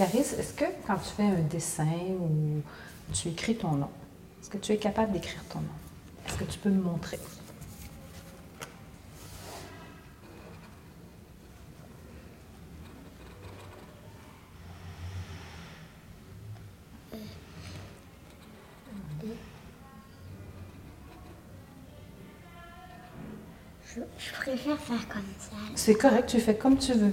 Clarisse, est-ce que quand tu fais un dessin ou tu écris ton nom, est-ce que tu es capable d'écrire ton nom? Est-ce que tu peux me montrer? Je, je préfère faire comme ça. C'est correct, tu fais comme tu veux.